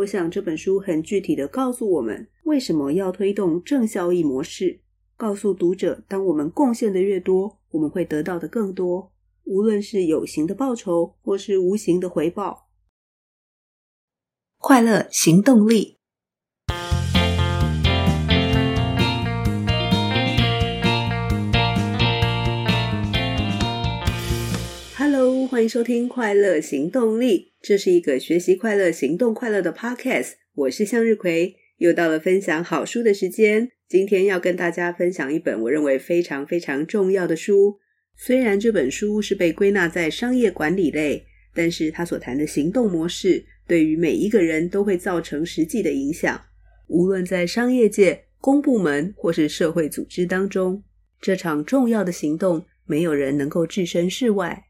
我想这本书很具体的告诉我们，为什么要推动正效益模式，告诉读者，当我们贡献的越多，我们会得到的更多，无论是有形的报酬，或是无形的回报。快乐行动力。欢迎收听《快乐行动力》。这是一个学习快乐、行动快乐的 podcast。我是向日葵，又到了分享好书的时间。今天要跟大家分享一本我认为非常非常重要的书。虽然这本书是被归纳在商业管理类，但是它所谈的行动模式，对于每一个人都会造成实际的影响。无论在商业界、公部门或是社会组织当中，这场重要的行动，没有人能够置身事外。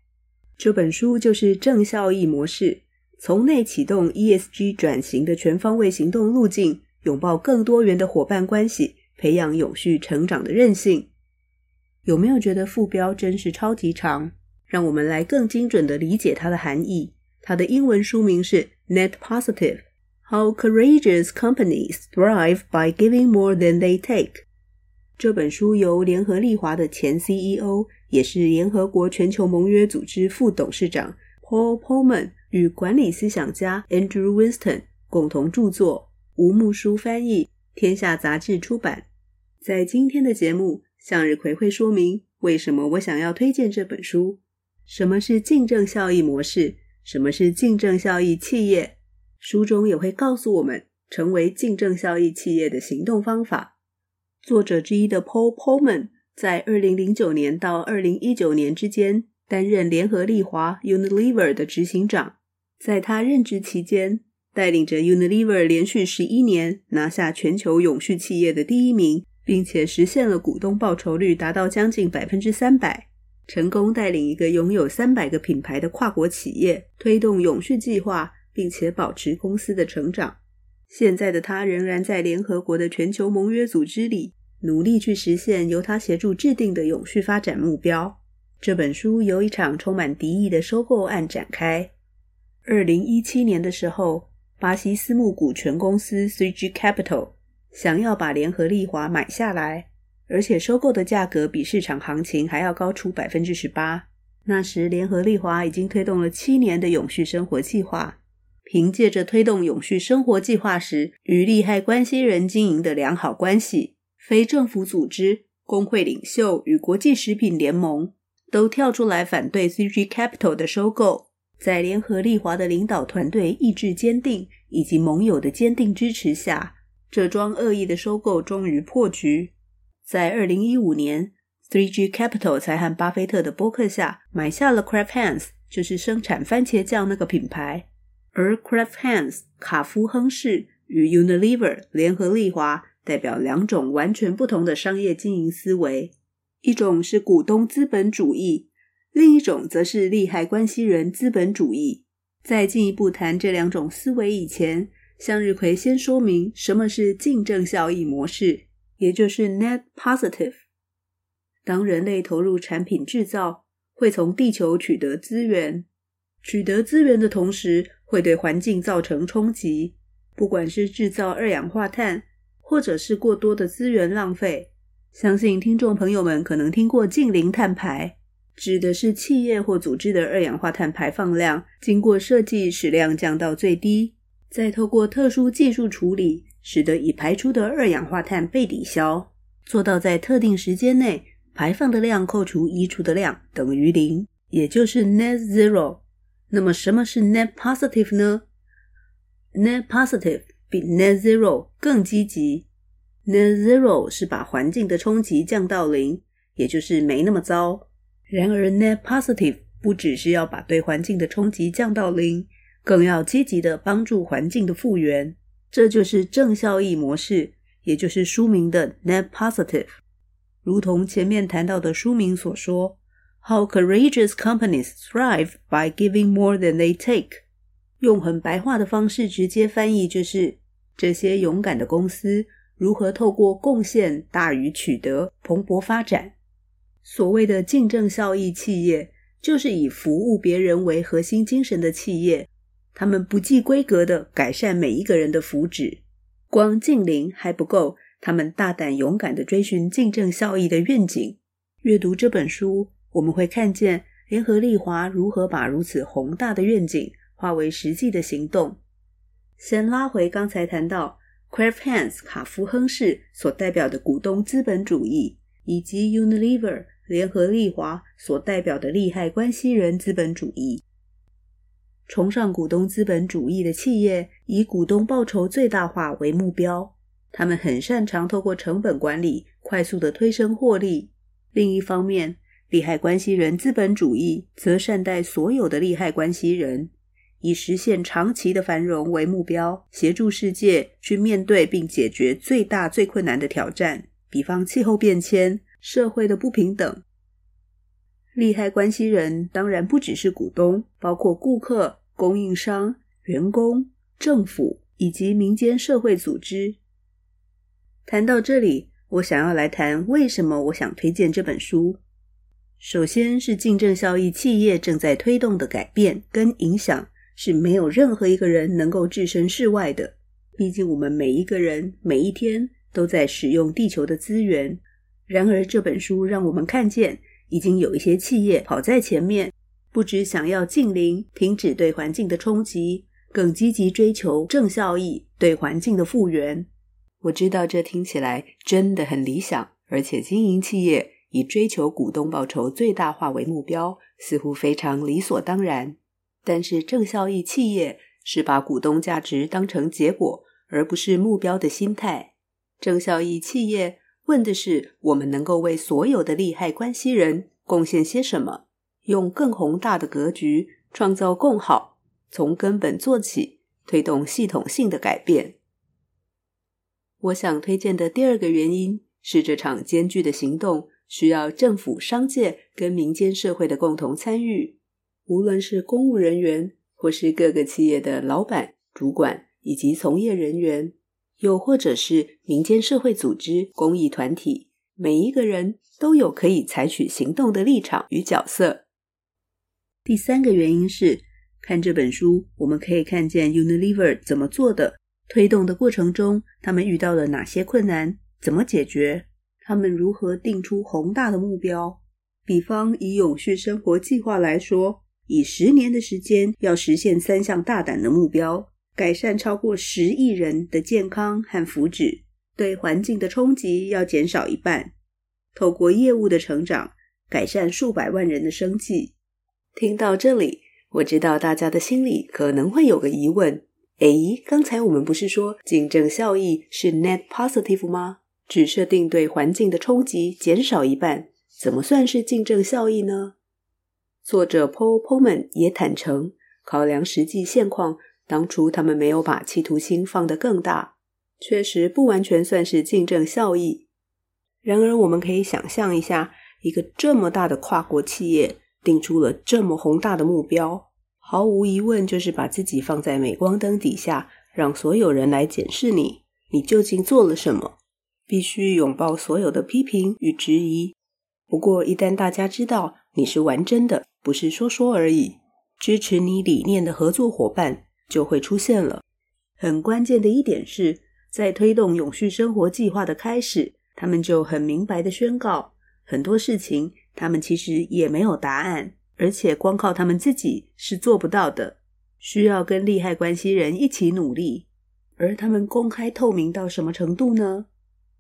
这本书就是正效益模式，从内启动 ESG 转型的全方位行动路径，拥抱更多元的伙伴关系，培养永续成长的韧性。有没有觉得副标真是超级长？让我们来更精准地理解它的含义。它的英文书名是 Net Positive：How Courageous Companies Thrive by Giving More Than They Take。这本书由联合利华的前 CEO。也是联合国全球盟约组织副董事长 Paul Polman 与管理思想家 Andrew Winston 共同著作，吴木书翻译，天下杂志出版。在今天的节目，向日葵会说明为什么我想要推荐这本书。什么是竞争效益模式？什么是竞争效益企业？书中也会告诉我们成为竞争效益企业的行动方法。作者之一的 Paul Polman。在二零零九年到二零一九年之间，担任联合利华 Unilever 的执行长。在他任职期间，带领着 Unilever 连续十一年拿下全球永续企业的第一名，并且实现了股东报酬率达到将近百分之三百，成功带领一个拥有三百个品牌的跨国企业推动永续计划，并且保持公司的成长。现在的他仍然在联合国的全球盟约组织里。努力去实现由他协助制定的永续发展目标。这本书由一场充满敌意的收购案展开。二零一七年的时候，巴西私募股权公司 CG Capital 想要把联合利华买下来，而且收购的价格比市场行情还要高出百分之十八。那时，联合利华已经推动了七年的永续生活计划，凭借着推动永续生活计划时与利害关系人经营的良好关系。非政府组织、工会领袖与国际食品联盟都跳出来反对 3G Capital 的收购。在联合利华的领导团队意志坚定以及盟友的坚定支持下，这桩恶意的收购终于破局。在2015年，3G Capital 才和巴菲特的博客下买下了 Kraft Heinz，就是生产番茄酱那个品牌。而 Kraft Heinz 卡夫亨氏与 Unilever 联合利华。代表两种完全不同的商业经营思维，一种是股东资本主义，另一种则是利害关系人资本主义。在进一步谈这两种思维以前，向日葵先说明什么是净正效益模式，也就是 Net Positive。当人类投入产品制造，会从地球取得资源，取得资源的同时会对环境造成冲击，不管是制造二氧化碳。或者是过多的资源浪费，相信听众朋友们可能听过净零碳排，指的是企业或组织的二氧化碳排放量经过设计使量降到最低，再透过特殊技术处理，使得已排出的二氧化碳被抵消，做到在特定时间内排放的量扣除移除的量等于零，也就是 Net Zero。那么什么是 Net Positive 呢？Net Positive。比 Net Zero 更积极。Net Zero 是把环境的冲击降到零，也就是没那么糟。然而，Net Positive 不只是要把对环境的冲击降到零，更要积极的帮助环境的复原。这就是正效益模式，也就是书名的 Net Positive。如同前面谈到的书名所说，How courageous companies thrive by giving more than they take。用很白话的方式直接翻译就是。这些勇敢的公司如何透过贡献大于取得蓬勃发展？所谓的净正效益企业，就是以服务别人为核心精神的企业。他们不计规格的改善每一个人的福祉。光净零还不够，他们大胆勇敢的追寻净正效益的愿景。阅读这本书，我们会看见联合利华如何把如此宏大的愿景化为实际的行动。先拉回刚才谈到 c r a f t Heinz 卡夫亨氏所代表的股东资本主义，以及 Unilever 联合利华所代表的利害关系人资本主义。崇尚股东资本主义的企业，以股东报酬最大化为目标。他们很擅长透过成本管理，快速地推升获利。另一方面，利害关系人资本主义则善待所有的利害关系人，以实现长期的繁荣为目标，协助世界去面对并解决最大最困难的挑战，比方气候变迁、社会的不平等。利害关系人当然不只是股东，包括顾客。供应商、员工、政府以及民间社会组织。谈到这里，我想要来谈为什么我想推荐这本书。首先是竞争效益企业正在推动的改变跟影响，是没有任何一个人能够置身事外的。毕竟我们每一个人每一天都在使用地球的资源。然而这本书让我们看见，已经有一些企业跑在前面。不只想要净零，停止对环境的冲击，更积极追求正效益，对环境的复原。我知道这听起来真的很理想，而且经营企业以追求股东报酬最大化为目标，似乎非常理所当然。但是正效益企业是把股东价值当成结果，而不是目标的心态。正效益企业问的是：我们能够为所有的利害关系人贡献些什么？用更宏大的格局创造共好，从根本做起，推动系统性的改变。我想推荐的第二个原因是，这场艰巨的行动需要政府、商界跟民间社会的共同参与。无论是公务人员，或是各个企业的老板、主管以及从业人员，又或者是民间社会组织、公益团体，每一个人都有可以采取行动的立场与角色。第三个原因是，看这本书，我们可以看见 Unilever 怎么做的，推动的过程中，他们遇到了哪些困难，怎么解决，他们如何定出宏大的目标。比方以永续生活计划来说，以十年的时间要实现三项大胆的目标，改善超过十亿人的健康和福祉，对环境的冲击要减少一半，透过业务的成长，改善数百万人的生计。听到这里，我知道大家的心里可能会有个疑问：诶，刚才我们不是说净正效益是 net positive 吗？只设定对环境的冲击减少一半，怎么算是净正效益呢？作者 Paul Polman 也坦诚，考量实际现况，当初他们没有把企图心放得更大，确实不完全算是净正效益。然而，我们可以想象一下，一个这么大的跨国企业。定出了这么宏大的目标，毫无疑问就是把自己放在镁光灯底下，让所有人来检视你，你究竟做了什么？必须拥抱所有的批评与质疑。不过，一旦大家知道你是玩真的，不是说说而已，支持你理念的合作伙伴就会出现了。很关键的一点是，在推动永续生活计划的开始，他们就很明白的宣告很多事情。他们其实也没有答案，而且光靠他们自己是做不到的，需要跟利害关系人一起努力。而他们公开透明到什么程度呢？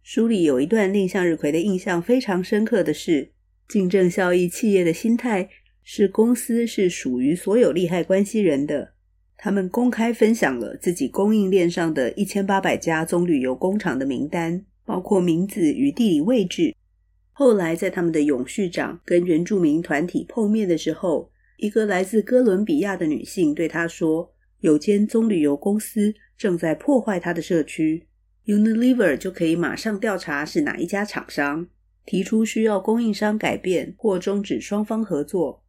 书里有一段令向日葵的印象非常深刻的是，净正效益企业的心态是公司是属于所有利害关系人的。他们公开分享了自己供应链上的一千八百家棕榈油工厂的名单，包括名字与地理位置。后来，在他们的永续长跟原住民团体碰面的时候，一个来自哥伦比亚的女性对他说：“有间棕榈油公司正在破坏他的社区，Unilever 就可以马上调查是哪一家厂商，提出需要供应商改变或终止双方合作。”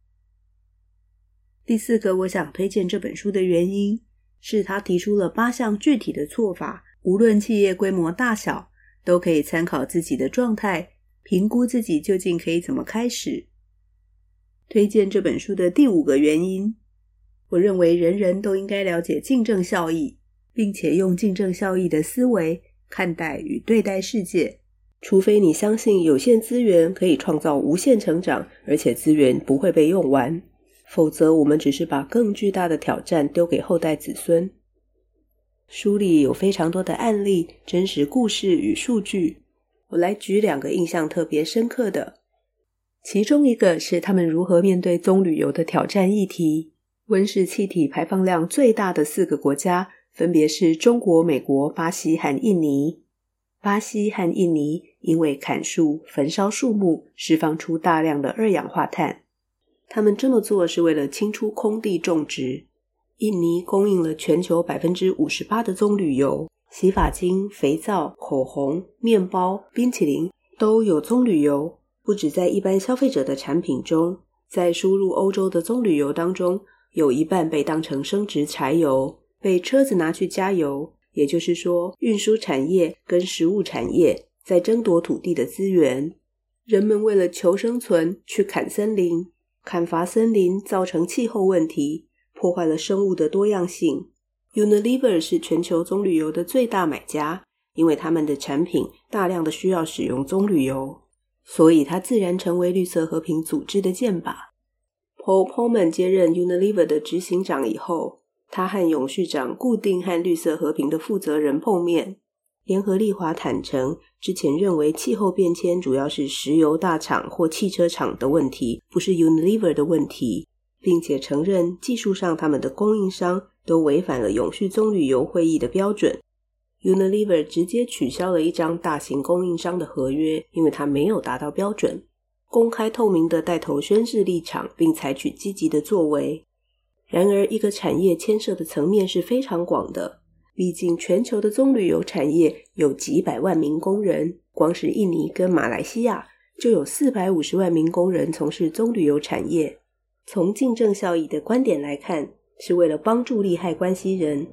第四个我想推荐这本书的原因是，他提出了八项具体的做法，无论企业规模大小，都可以参考自己的状态。评估自己究竟可以怎么开始。推荐这本书的第五个原因，我认为人人都应该了解竞争效益，并且用竞争效益的思维看待与对待世界。除非你相信有限资源可以创造无限成长，而且资源不会被用完，否则我们只是把更巨大的挑战丢给后代子孙。书里有非常多的案例、真实故事与数据，我来举两个印象特别深刻的。其中一个是他们如何面对棕榈油的挑战议题。温室气体排放量最大的四个国家分别是中国、美国、巴西和印尼。巴西和印尼因为砍树、焚烧树木，释放出大量的二氧化碳。他们这么做是为了清出空地种植。印尼供应了全球百分之五十八的棕榈油，洗发精、肥皂、口红、面包、冰淇淋都有棕榈油。不止在一般消费者的产品中，在输入欧洲的棕榈油当中，有一半被当成生质柴油，被车子拿去加油。也就是说，运输产业跟食物产业在争夺土地的资源。人们为了求生存去砍森林，砍伐森林造成气候问题，破坏了生物的多样性。Unilever 是全球棕榈油的最大买家，因为他们的产品大量的需要使用棕榈油。所以，他自然成为绿色和平组织的箭靶。Paul Polman 接任 Unilever 的执行长以后，他和永续长固定和绿色和平的负责人碰面。联合利华坦承，之前认为气候变迁主要是石油大厂或汽车厂的问题，不是 Unilever 的问题，并且承认技术上他们的供应商都违反了永续棕榈油会议的标准。Unilever 直接取消了一张大型供应商的合约，因为它没有达到标准。公开透明的带头宣示立场，并采取积极的作为。然而，一个产业牵涉的层面是非常广的。毕竟，全球的棕榈油产业有几百万名工人，光是印尼跟马来西亚就有四百五十万名工人从事棕榈油产业。从竞争效益的观点来看，是为了帮助利害关系人。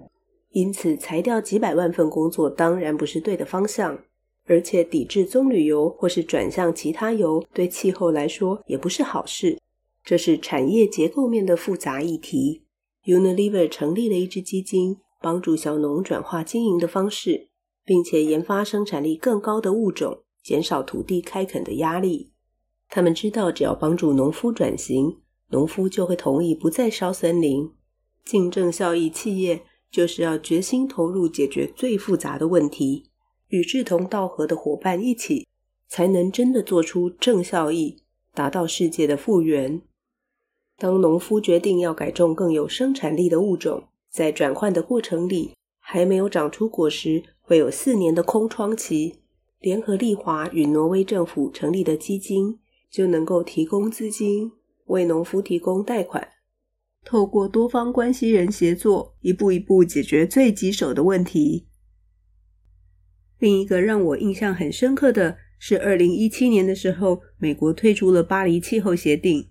因此，裁掉几百万份工作当然不是对的方向，而且抵制棕榈油或是转向其他油，对气候来说也不是好事。这是产业结构面的复杂议题。Unilever 成立了一支基金，帮助小农转化经营的方式，并且研发生产力更高的物种，减少土地开垦的压力。他们知道，只要帮助农夫转型，农夫就会同意不再烧森林。竞争效益企业。就是要决心投入解决最复杂的问题，与志同道合的伙伴一起，才能真的做出正效益，达到世界的复原。当农夫决定要改种更有生产力的物种，在转换的过程里，还没有长出果实，会有四年的空窗期。联合利华与挪威政府成立的基金，就能够提供资金，为农夫提供贷款。透过多方关系人协作，一步一步解决最棘手的问题。另一个让我印象很深刻的是，二零一七年的时候，美国推出了巴黎气候协定。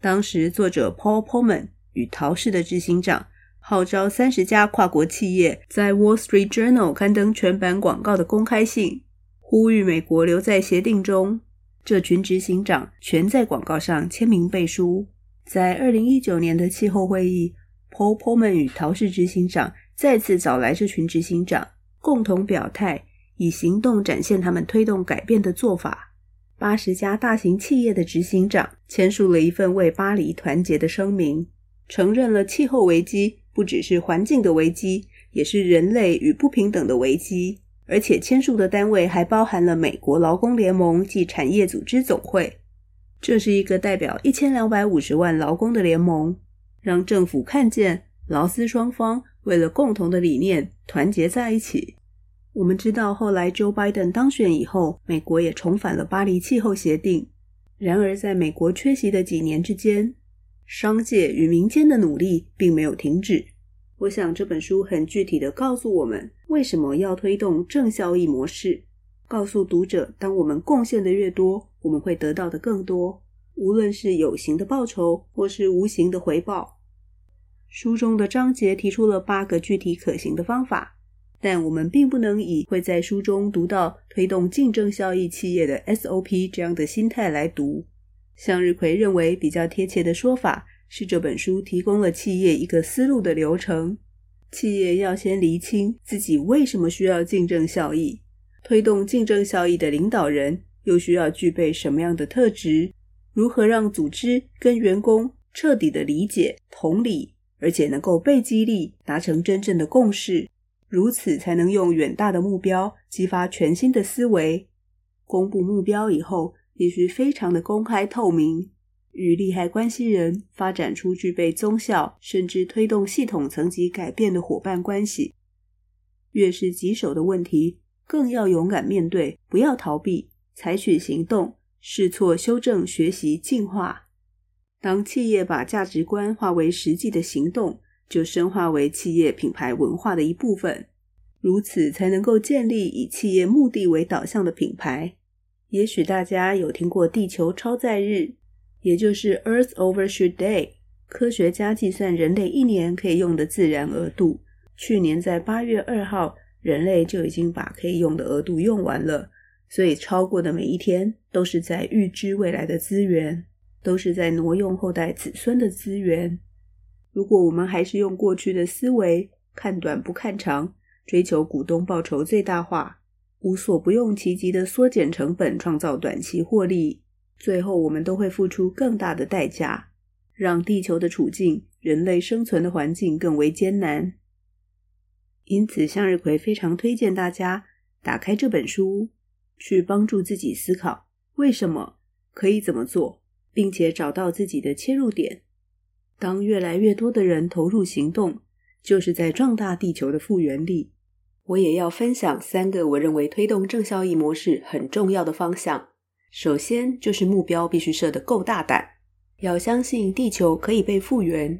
当时，作者 Paul Polman 与陶氏的执行长号召三十家跨国企业在 Wall Street Journal 刊登全版广告的公开信，呼吁美国留在协定中。这群执行长全在广告上签名背书。在二零一九年的气候会议，Paul Polman 与陶氏执行长再次找来这群执行长，共同表态，以行动展现他们推动改变的做法。八十家大型企业的执行长签署了一份为巴黎团结的声明，承认了气候危机不只是环境的危机，也是人类与不平等的危机。而且签署的单位还包含了美国劳工联盟及产业组织总会。这是一个代表一千两百五十万劳工的联盟，让政府看见劳资双方为了共同的理念团结在一起。我们知道，后来 Joe Biden 当选以后，美国也重返了巴黎气候协定。然而，在美国缺席的几年之间，商界与民间的努力并没有停止。我想这本书很具体的告诉我们，为什么要推动正效益模式。告诉读者，当我们贡献的越多，我们会得到的更多，无论是有形的报酬，或是无形的回报。书中的章节提出了八个具体可行的方法，但我们并不能以会在书中读到推动竞争效益企业的 SOP 这样的心态来读。向日葵认为比较贴切的说法是这本书提供了企业一个思路的流程。企业要先厘清自己为什么需要竞争效益，推动竞争效益的领导人又需要具备什么样的特质？如何让组织跟员工彻底的理解、同理，而且能够被激励，达成真正的共识？如此才能用远大的目标激发全新的思维。公布目标以后，必须非常的公开透明，与利害关系人发展出具备宗效，甚至推动系统层级改变的伙伴关系。越是棘手的问题，更要勇敢面对，不要逃避，采取行动，试错、修正、学习、进化。当企业把价值观化为实际的行动，就深化为企业品牌文化的一部分，如此才能够建立以企业目的为导向的品牌。也许大家有听过地球超载日，也就是 Earth Overshoot Day。科学家计算人类一年可以用的自然额度，去年在八月二号，人类就已经把可以用的额度用完了。所以超过的每一天，都是在预支未来的资源，都是在挪用后代子孙的资源。如果我们还是用过去的思维，看短不看长，追求股东报酬最大化，无所不用其极的缩减成本，创造短期获利，最后我们都会付出更大的代价，让地球的处境、人类生存的环境更为艰难。因此，向日葵非常推荐大家打开这本书，去帮助自己思考为什么，可以怎么做，并且找到自己的切入点。当越来越多的人投入行动，就是在壮大地球的复原力。我也要分享三个我认为推动正效益模式很重要的方向。首先，就是目标必须设得够大胆，要相信地球可以被复原。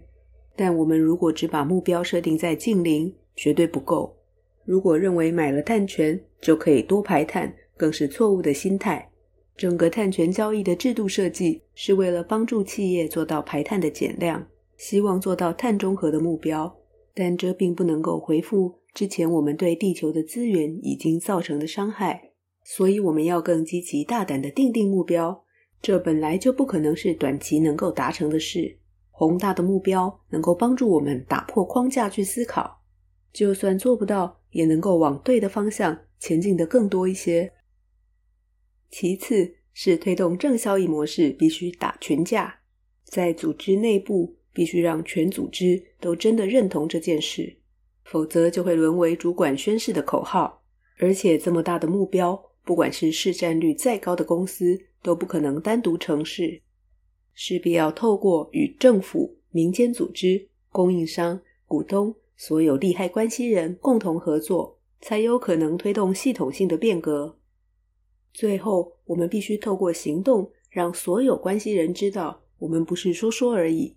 但我们如果只把目标设定在近零，绝对不够。如果认为买了碳权就可以多排碳，更是错误的心态。整个碳权交易的制度设计是为了帮助企业做到排碳的减量，希望做到碳中和的目标，但这并不能够回复之前我们对地球的资源已经造成的伤害。所以我们要更积极大胆地定定目标，这本来就不可能是短期能够达成的事。宏大的目标能够帮助我们打破框架去思考，就算做不到，也能够往对的方向前进得更多一些。其次是推动正效益模式，必须打群架，在组织内部必须让全组织都真的认同这件事，否则就会沦为主管宣誓的口号。而且这么大的目标，不管是市占率再高的公司，都不可能单独成事，势必要透过与政府、民间组织、供应商、股东、所有利害关系人共同合作，才有可能推动系统性的变革。最后，我们必须透过行动，让所有关系人知道，我们不是说说而已。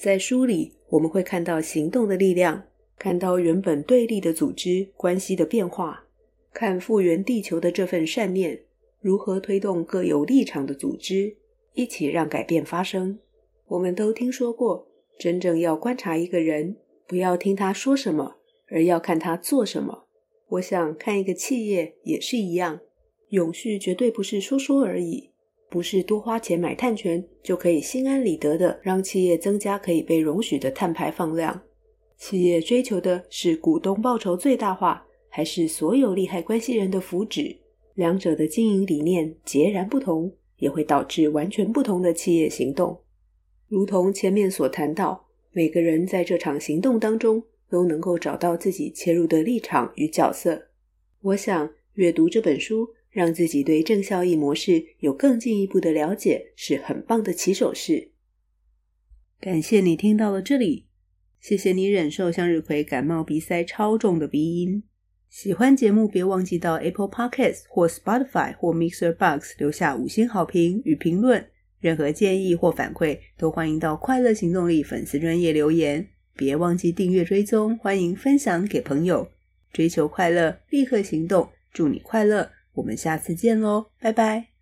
在书里，我们会看到行动的力量，看到原本对立的组织关系的变化，看复原地球的这份善念，如何推动各有立场的组织一起让改变发生。我们都听说过，真正要观察一个人，不要听他说什么，而要看他做什么。我想看一个企业也是一样。永续绝对不是说说而已，不是多花钱买碳权就可以心安理得的让企业增加可以被容许的碳排放量。企业追求的是股东报酬最大化，还是所有利害关系人的福祉？两者的经营理念截然不同，也会导致完全不同的企业行动。如同前面所谈到，每个人在这场行动当中都能够找到自己切入的立场与角色。我想阅读这本书。让自己对正效益模式有更进一步的了解，是很棒的起手式。感谢你听到了这里，谢谢你忍受向日葵感冒鼻塞超重的鼻音。喜欢节目，别忘记到 Apple Podcast 或 Spotify 或 Mixer Box 留下五星好评与评论。任何建议或反馈，都欢迎到快乐行动力粉丝专业留言。别忘记订阅追踪，欢迎分享给朋友。追求快乐，立刻行动，祝你快乐！我们下次见喽，拜拜。